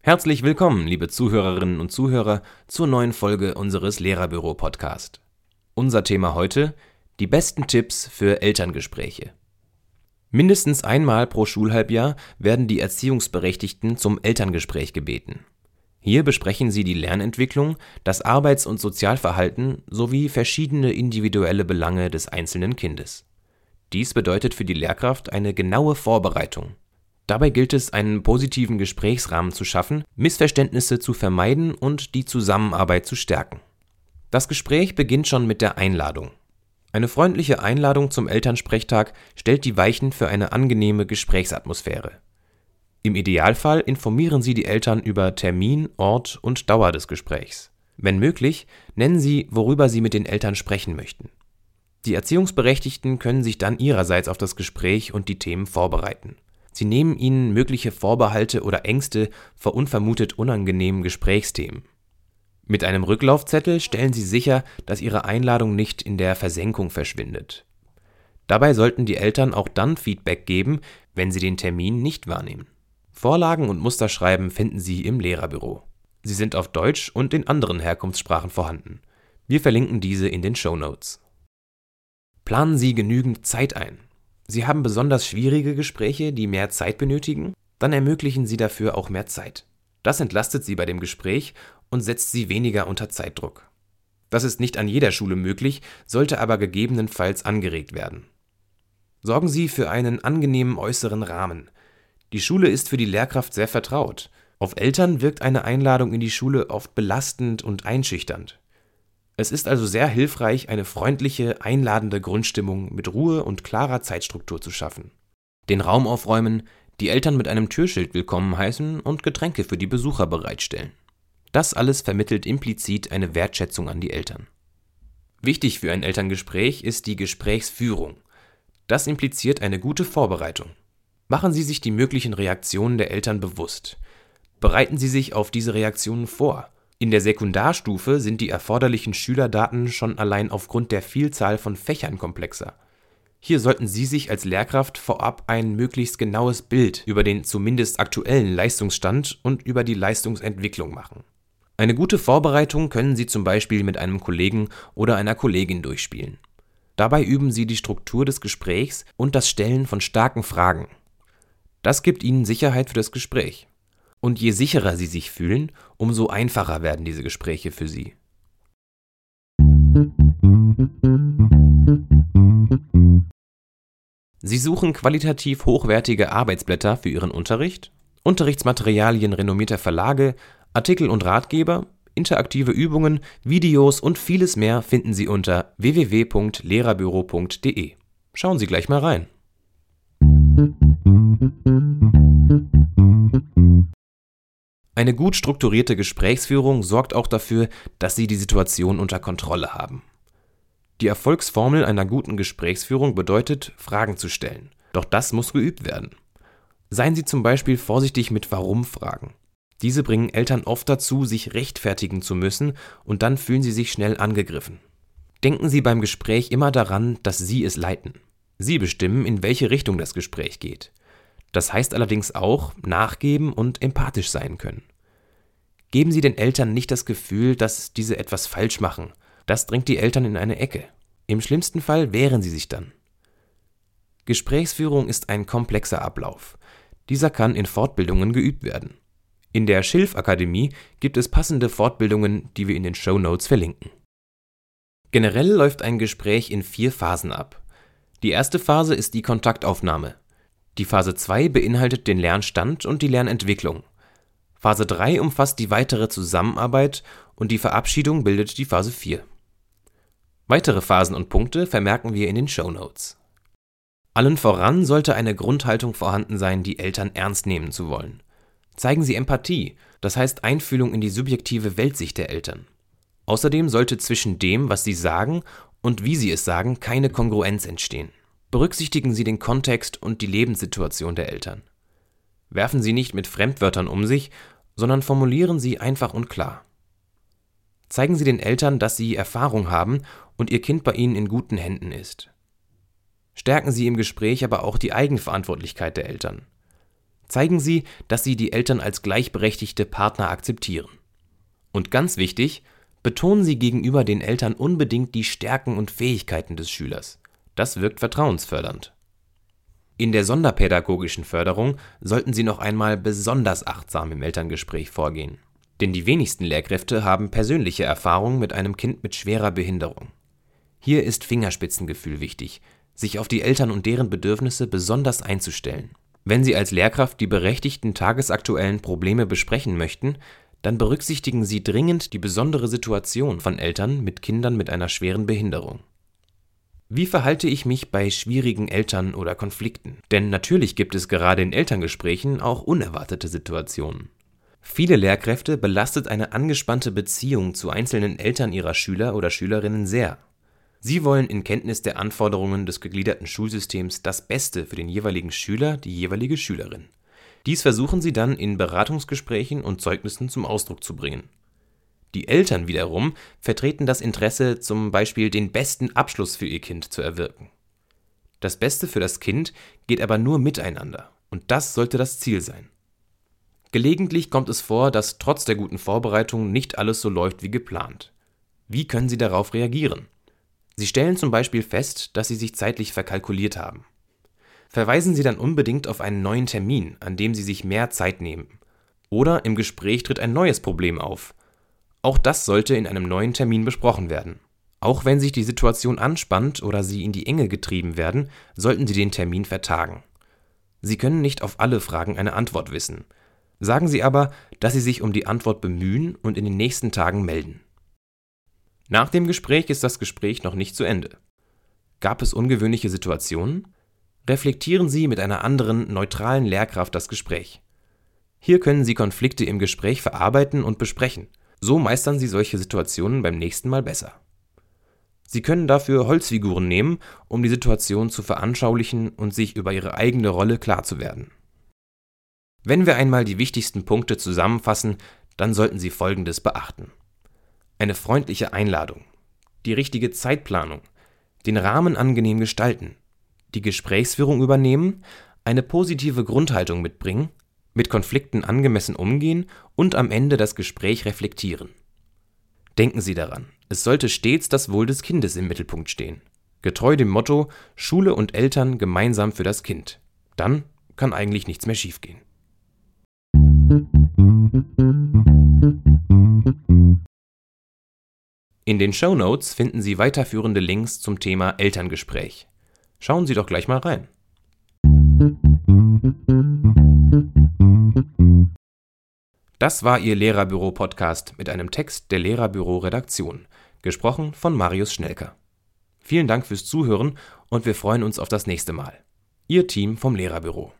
Herzlich willkommen, liebe Zuhörerinnen und Zuhörer, zur neuen Folge unseres Lehrerbüro-Podcast. Unser Thema heute: die besten Tipps für Elterngespräche. Mindestens einmal pro Schulhalbjahr werden die Erziehungsberechtigten zum Elterngespräch gebeten. Hier besprechen sie die Lernentwicklung, das Arbeits- und Sozialverhalten sowie verschiedene individuelle Belange des einzelnen Kindes. Dies bedeutet für die Lehrkraft eine genaue Vorbereitung. Dabei gilt es, einen positiven Gesprächsrahmen zu schaffen, Missverständnisse zu vermeiden und die Zusammenarbeit zu stärken. Das Gespräch beginnt schon mit der Einladung. Eine freundliche Einladung zum Elternsprechtag stellt die Weichen für eine angenehme Gesprächsatmosphäre. Im Idealfall informieren Sie die Eltern über Termin, Ort und Dauer des Gesprächs. Wenn möglich, nennen Sie, worüber Sie mit den Eltern sprechen möchten. Die Erziehungsberechtigten können sich dann ihrerseits auf das Gespräch und die Themen vorbereiten. Sie nehmen Ihnen mögliche Vorbehalte oder Ängste vor unvermutet unangenehmen Gesprächsthemen. Mit einem Rücklaufzettel stellen Sie sicher, dass Ihre Einladung nicht in der Versenkung verschwindet. Dabei sollten die Eltern auch dann Feedback geben, wenn sie den Termin nicht wahrnehmen. Vorlagen und Musterschreiben finden Sie im Lehrerbüro. Sie sind auf Deutsch und in anderen Herkunftssprachen vorhanden. Wir verlinken diese in den Show Notes. Planen Sie genügend Zeit ein. Sie haben besonders schwierige Gespräche, die mehr Zeit benötigen, dann ermöglichen Sie dafür auch mehr Zeit. Das entlastet Sie bei dem Gespräch und setzt sie weniger unter Zeitdruck. Das ist nicht an jeder Schule möglich, sollte aber gegebenenfalls angeregt werden. Sorgen Sie für einen angenehmen äußeren Rahmen. Die Schule ist für die Lehrkraft sehr vertraut. Auf Eltern wirkt eine Einladung in die Schule oft belastend und einschüchternd. Es ist also sehr hilfreich, eine freundliche, einladende Grundstimmung mit Ruhe und klarer Zeitstruktur zu schaffen. Den Raum aufräumen, die Eltern mit einem Türschild willkommen heißen und Getränke für die Besucher bereitstellen. Das alles vermittelt implizit eine Wertschätzung an die Eltern. Wichtig für ein Elterngespräch ist die Gesprächsführung. Das impliziert eine gute Vorbereitung. Machen Sie sich die möglichen Reaktionen der Eltern bewusst. Bereiten Sie sich auf diese Reaktionen vor. In der Sekundarstufe sind die erforderlichen Schülerdaten schon allein aufgrund der Vielzahl von Fächern komplexer. Hier sollten Sie sich als Lehrkraft vorab ein möglichst genaues Bild über den zumindest aktuellen Leistungsstand und über die Leistungsentwicklung machen. Eine gute Vorbereitung können Sie zum Beispiel mit einem Kollegen oder einer Kollegin durchspielen. Dabei üben Sie die Struktur des Gesprächs und das Stellen von starken Fragen. Das gibt Ihnen Sicherheit für das Gespräch. Und je sicherer Sie sich fühlen, umso einfacher werden diese Gespräche für Sie. Sie suchen qualitativ hochwertige Arbeitsblätter für Ihren Unterricht, Unterrichtsmaterialien renommierter Verlage, Artikel und Ratgeber, interaktive Übungen, Videos und vieles mehr finden Sie unter www.lehrerbüro.de. Schauen Sie gleich mal rein. Eine gut strukturierte Gesprächsführung sorgt auch dafür, dass Sie die Situation unter Kontrolle haben. Die Erfolgsformel einer guten Gesprächsführung bedeutet, Fragen zu stellen. Doch das muss geübt werden. Seien Sie zum Beispiel vorsichtig mit Warum-Fragen. Diese bringen Eltern oft dazu, sich rechtfertigen zu müssen, und dann fühlen sie sich schnell angegriffen. Denken Sie beim Gespräch immer daran, dass Sie es leiten. Sie bestimmen, in welche Richtung das Gespräch geht. Das heißt allerdings auch nachgeben und empathisch sein können. Geben Sie den Eltern nicht das Gefühl, dass diese etwas falsch machen. Das drängt die Eltern in eine Ecke. Im schlimmsten Fall wehren sie sich dann. Gesprächsführung ist ein komplexer Ablauf. Dieser kann in Fortbildungen geübt werden. In der Schilf-Akademie gibt es passende Fortbildungen, die wir in den Show Notes verlinken. Generell läuft ein Gespräch in vier Phasen ab. Die erste Phase ist die Kontaktaufnahme. Die Phase 2 beinhaltet den Lernstand und die Lernentwicklung. Phase 3 umfasst die weitere Zusammenarbeit und die Verabschiedung bildet die Phase 4. Weitere Phasen und Punkte vermerken wir in den Show Notes. Allen voran sollte eine Grundhaltung vorhanden sein, die Eltern ernst nehmen zu wollen. Zeigen Sie Empathie, das heißt Einfühlung in die subjektive Weltsicht der Eltern. Außerdem sollte zwischen dem, was Sie sagen und wie Sie es sagen, keine Kongruenz entstehen. Berücksichtigen Sie den Kontext und die Lebenssituation der Eltern. Werfen Sie nicht mit Fremdwörtern um sich, sondern formulieren Sie einfach und klar. Zeigen Sie den Eltern, dass Sie Erfahrung haben und Ihr Kind bei Ihnen in guten Händen ist. Stärken Sie im Gespräch aber auch die Eigenverantwortlichkeit der Eltern. Zeigen Sie, dass Sie die Eltern als gleichberechtigte Partner akzeptieren. Und ganz wichtig, betonen Sie gegenüber den Eltern unbedingt die Stärken und Fähigkeiten des Schülers. Das wirkt vertrauensfördernd. In der sonderpädagogischen Förderung sollten Sie noch einmal besonders achtsam im Elterngespräch vorgehen. Denn die wenigsten Lehrkräfte haben persönliche Erfahrungen mit einem Kind mit schwerer Behinderung. Hier ist Fingerspitzengefühl wichtig, sich auf die Eltern und deren Bedürfnisse besonders einzustellen. Wenn Sie als Lehrkraft die berechtigten tagesaktuellen Probleme besprechen möchten, dann berücksichtigen Sie dringend die besondere Situation von Eltern mit Kindern mit einer schweren Behinderung. Wie verhalte ich mich bei schwierigen Eltern oder Konflikten? Denn natürlich gibt es gerade in Elterngesprächen auch unerwartete Situationen. Viele Lehrkräfte belastet eine angespannte Beziehung zu einzelnen Eltern ihrer Schüler oder Schülerinnen sehr. Sie wollen in Kenntnis der Anforderungen des gegliederten Schulsystems das Beste für den jeweiligen Schüler, die jeweilige Schülerin. Dies versuchen sie dann in Beratungsgesprächen und Zeugnissen zum Ausdruck zu bringen. Die Eltern wiederum vertreten das Interesse, zum Beispiel den besten Abschluss für ihr Kind zu erwirken. Das Beste für das Kind geht aber nur miteinander, und das sollte das Ziel sein. Gelegentlich kommt es vor, dass trotz der guten Vorbereitung nicht alles so läuft wie geplant. Wie können Sie darauf reagieren? Sie stellen zum Beispiel fest, dass Sie sich zeitlich verkalkuliert haben. Verweisen Sie dann unbedingt auf einen neuen Termin, an dem Sie sich mehr Zeit nehmen. Oder im Gespräch tritt ein neues Problem auf. Auch das sollte in einem neuen Termin besprochen werden. Auch wenn sich die Situation anspannt oder Sie in die Enge getrieben werden, sollten Sie den Termin vertagen. Sie können nicht auf alle Fragen eine Antwort wissen. Sagen Sie aber, dass Sie sich um die Antwort bemühen und in den nächsten Tagen melden. Nach dem Gespräch ist das Gespräch noch nicht zu Ende. Gab es ungewöhnliche Situationen? Reflektieren Sie mit einer anderen, neutralen Lehrkraft das Gespräch. Hier können Sie Konflikte im Gespräch verarbeiten und besprechen. So meistern Sie solche Situationen beim nächsten Mal besser. Sie können dafür Holzfiguren nehmen, um die Situation zu veranschaulichen und sich über Ihre eigene Rolle klar zu werden. Wenn wir einmal die wichtigsten Punkte zusammenfassen, dann sollten Sie Folgendes beachten. Eine freundliche Einladung, die richtige Zeitplanung, den Rahmen angenehm gestalten, die Gesprächsführung übernehmen, eine positive Grundhaltung mitbringen, mit Konflikten angemessen umgehen und am Ende das Gespräch reflektieren. Denken Sie daran, es sollte stets das Wohl des Kindes im Mittelpunkt stehen. Getreu dem Motto Schule und Eltern gemeinsam für das Kind. Dann kann eigentlich nichts mehr schiefgehen. In den Show Notes finden Sie weiterführende Links zum Thema Elterngespräch. Schauen Sie doch gleich mal rein. Das war Ihr Lehrerbüro-Podcast mit einem Text der Lehrerbüro-Redaktion, gesprochen von Marius Schnelker. Vielen Dank fürs Zuhören und wir freuen uns auf das nächste Mal. Ihr Team vom Lehrerbüro.